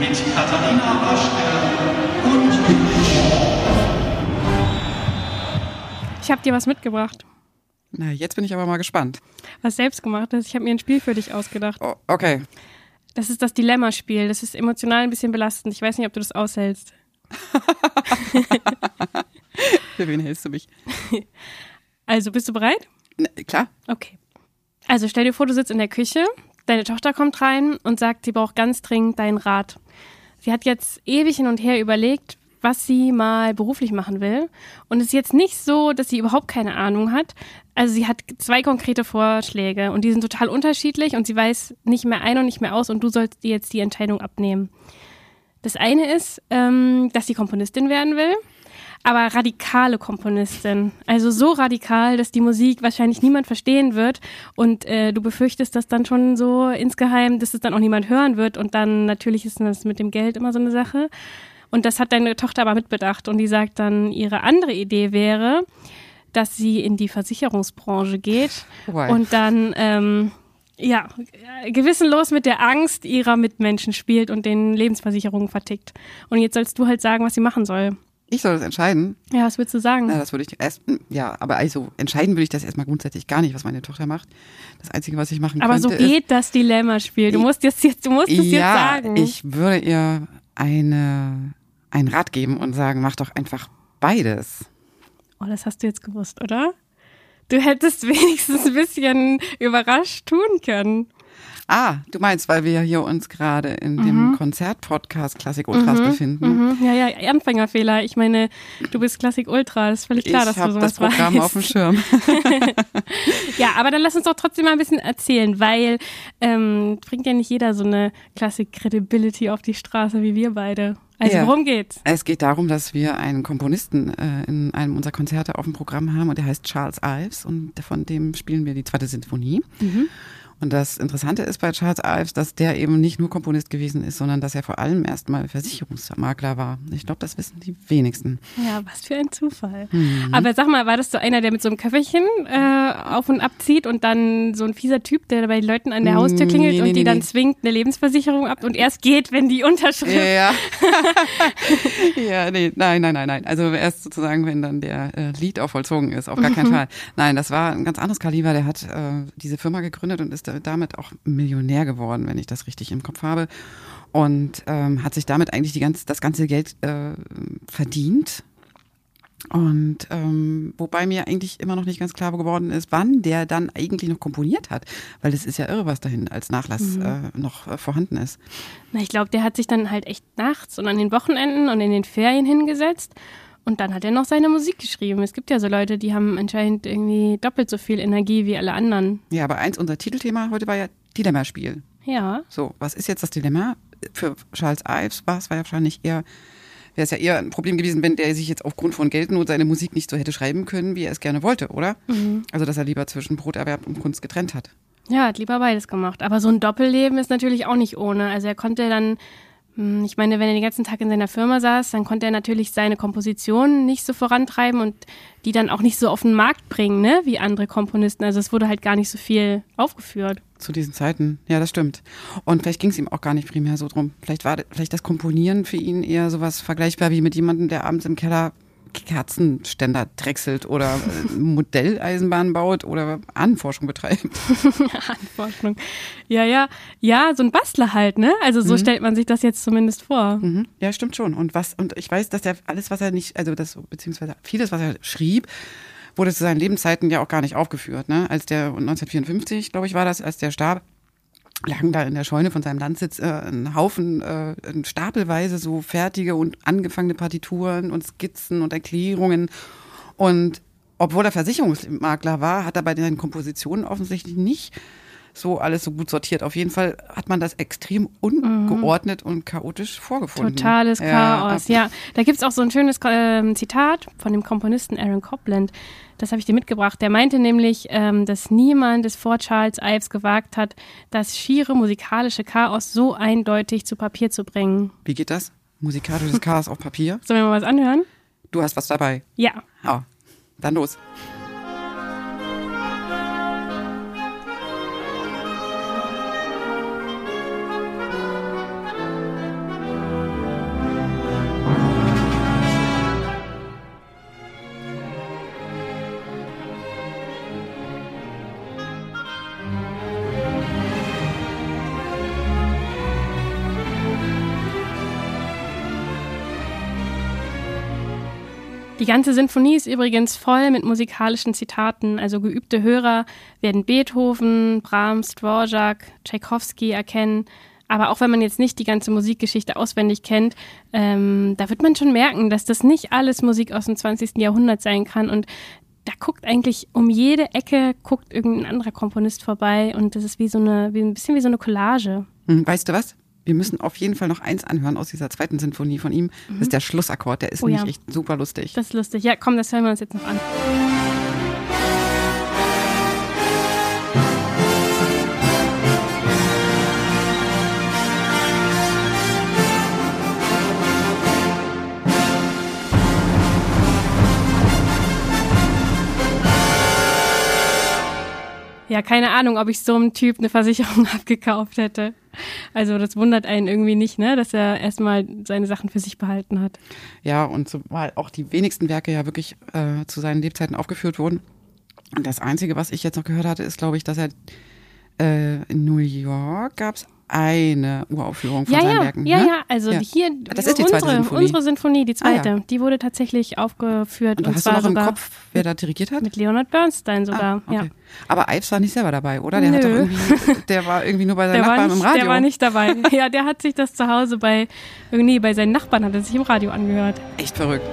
Katharina Waschke und Ich habe dir was mitgebracht. Na, jetzt bin ich aber mal gespannt. Was selbstgemachtes. Ich habe mir ein Spiel für dich ausgedacht. Oh, okay. Das ist das Dilemma-Spiel. Das ist emotional ein bisschen belastend. Ich weiß nicht, ob du das aushältst. Für wen hältst du mich? Also, bist du bereit? Na, klar. Okay. Also, stell dir vor, du sitzt in der Küche, deine Tochter kommt rein und sagt, sie braucht ganz dringend deinen Rat. Sie hat jetzt ewig hin und her überlegt, was sie mal beruflich machen will. Und es ist jetzt nicht so, dass sie überhaupt keine Ahnung hat. Also sie hat zwei konkrete Vorschläge und die sind total unterschiedlich und sie weiß nicht mehr ein und nicht mehr aus und du sollst dir jetzt die Entscheidung abnehmen. Das eine ist, ähm, dass sie Komponistin werden will, aber radikale Komponistin. Also so radikal, dass die Musik wahrscheinlich niemand verstehen wird und äh, du befürchtest, dass dann schon so insgeheim, dass es dann auch niemand hören wird und dann natürlich ist das mit dem Geld immer so eine Sache. Und das hat deine Tochter aber mitbedacht und die sagt dann, ihre andere Idee wäre, dass sie in die Versicherungsbranche geht Why? und dann ähm, ja gewissenlos mit der Angst ihrer Mitmenschen spielt und den Lebensversicherungen vertickt. Und jetzt sollst du halt sagen, was sie machen soll. Ich soll das entscheiden. Ja, was würdest du sagen? Na, das würde ich erst, ja, aber also entscheiden würde ich das erstmal grundsätzlich gar nicht, was meine Tochter macht. Das Einzige, was ich machen aber so könnte, ist, geht das Dilemma-Spiel. Du musst jetzt, jetzt du musst es jetzt ja, sagen. ich würde ihr eine, einen Rat geben und sagen, mach doch einfach beides. Oh, das hast du jetzt gewusst, oder? Du hättest wenigstens ein bisschen überrascht tun können. Ah, du meinst, weil wir hier uns gerade in dem Konzert-Podcast Klassik Ultras befinden. Mhm. Ja, ja, Anfängerfehler. Ich meine, du bist Klassik Ultra. Das ist völlig klar, ich dass du habe sowas das Programm weißt. auf dem Schirm. Ja, aber dann lass uns doch trotzdem mal ein bisschen erzählen, weil ähm, bringt ja nicht jeder so eine Klassik-Credibility auf die Straße wie wir beide. Also Ja. worum geht's? Es geht darum, dass wir einen Komponisten äh, in einem unserer Konzerte auf dem Programm haben und der heißt Charles Ives und von dem spielen wir die zweite Sinfonie. Und das Interessante ist bei Charles Ives, dass der eben nicht nur Komponist gewesen ist, sondern dass er vor allem erstmal Versicherungsmakler war. Ich glaube, das wissen die wenigsten. Ja, was für ein Zufall. Mhm. Aber sag mal, war das so einer, der mit so einem Köfferchen äh, auf und abzieht und dann so ein fieser Typ, der bei den Leuten an der Haustür klingelt Nee, und nee, die nee, dann zwingt, eine Lebensversicherung ab und erst geht, wenn die Unterschrift. Ja. ja, nee, nein, nein, nein, nein. Also erst sozusagen, wenn dann der äh, Lied auch vollzogen ist, auf gar keinen Fall. Nein, das war ein ganz anderes Kaliber. Der hat äh, diese Firma gegründet und ist da- damit auch Millionär geworden, wenn ich das richtig im Kopf habe. Und ähm, hat sich damit eigentlich die ganz, das ganze Geld äh, verdient. Und ähm, wobei mir eigentlich immer noch nicht ganz klar geworden ist, wann der dann eigentlich noch komponiert hat. Weil es ist ja irre, was dahin als Nachlass äh, noch äh, vorhanden ist. Na, ich glaube, der hat sich dann halt echt nachts und an den Wochenenden und in den Ferien hingesetzt. Und dann hat er noch seine Musik geschrieben. Es gibt ja so Leute, die haben anscheinend irgendwie doppelt so viel Energie wie alle anderen. Ja, aber eins, unser Titelthema heute war ja Dilemma-Spiel. Ja. So, was ist jetzt das Dilemma? Für Charles Ives war es wahrscheinlich eher, wäre es ja eher ein Problem gewesen, wenn der sich jetzt aufgrund von Geldnot seine Musik nicht so hätte schreiben können, wie er es gerne wollte, oder? Also, dass er lieber zwischen Broterwerb und Kunst getrennt hat. Ja, hat lieber beides gemacht. Aber so ein Doppelleben ist natürlich auch nicht ohne. Also er konnte dann, ich meine, wenn er den ganzen Tag in seiner Firma saß, dann konnte er natürlich seine Kompositionen nicht so vorantreiben und die dann auch nicht so auf den Markt bringen, ne, wie andere Komponisten. Also es wurde halt gar nicht so viel aufgeführt. Zu diesen Zeiten. Ja, das stimmt. Und vielleicht ging es ihm auch gar nicht primär so drum. Vielleicht war vielleicht das Komponieren für ihn eher sowas vergleichbar wie mit jemandem, der abends im Keller Kerzenständer drechselt oder äh, Modelleisenbahn baut oder Ahnenforschung betreibt. Anforschung. Ja, ja, ja, so ein Bastler halt, ne? Also so stellt man sich das jetzt zumindest vor. Mhm. Ja, stimmt schon. Und was, und ich weiß, dass er alles, was er nicht, also das, beziehungsweise vieles, was er schrieb, wurde zu seinen Lebenszeiten ja auch gar nicht aufgeführt. Ne? Als der 1954, glaube ich, war das, als der starb, lagen da in der Scheune von seinem Landsitz äh, ein Haufen, äh, stapelweise so fertige und angefangene Partituren und Skizzen und Erklärungen. Und obwohl er Versicherungsmakler war, hat er bei seinen Kompositionen offensichtlich nicht so alles so gut sortiert. Auf jeden Fall hat man das extrem ungeordnet und chaotisch vorgefunden. Totales Chaos, ab- ja. Da gibt's auch so ein schönes ähm, Zitat von dem Komponisten Aaron Copland. Das habe ich dir mitgebracht. Der meinte nämlich, ähm, dass niemand es vor Charles Ives gewagt hat, das schiere musikalische Chaos so eindeutig zu Papier zu bringen. Wie geht das? Musikalisches Chaos auf Papier. Sollen wir mal was anhören? Du hast was dabei. Ja. Ja, dann los. Die ganze Sinfonie ist übrigens voll mit musikalischen Zitaten. Also geübte Hörer werden Beethoven, Brahms, Dvorak, Tchaikovsky erkennen. Aber auch wenn man jetzt nicht die ganze Musikgeschichte auswendig kennt, ähm, da wird man schon merken, dass das nicht alles Musik aus dem 20. Jahrhundert sein kann. Und da guckt eigentlich um jede Ecke guckt irgendein anderer Komponist vorbei. Und das ist wie so eine, wie ein bisschen wie so eine Collage. Hm, Weißt du was? Wir müssen auf jeden Fall noch eins anhören aus dieser zweiten Sinfonie von ihm. Das ist der Schlussakkord. Der ist Oh ja. nämlich echt super lustig. Das ist lustig. Ja, komm, das hören wir uns jetzt noch an. Ja, keine Ahnung, ob ich so einem Typ eine Versicherung abgekauft hätte. Also das wundert einen irgendwie nicht, ne, dass er erstmal seine Sachen für sich behalten hat. Ja, und zumal auch die wenigsten Werke ja wirklich äh, zu seinen Lebzeiten aufgeführt wurden. Und das Einzige, was ich jetzt noch gehört hatte, ist, glaube ich, dass er äh, in New York gab es eine Uraufführung von ja, seinen ja, Werken. ja, ne? ja, also Ja. hier Das ist die zweite unsere, Sinfonie. unsere Sinfonie, die zweite, Ah, ja. die wurde tatsächlich aufgeführt Und und, hast du zwar noch im Kopf, wer da dirigiert hat? mit Leonard Bernstein sogar. Ah, okay. Ja. Aber Ives war nicht selber dabei, oder? Der hat doch Nö. irgendwie, der war irgendwie nur bei seinen Der Nachbarn nicht, im Radio. der war nicht dabei. ja, der hat sich das zu Hause bei, nee, bei seinen Nachbarn hat er sich im Radio angehört. Echt verrückt.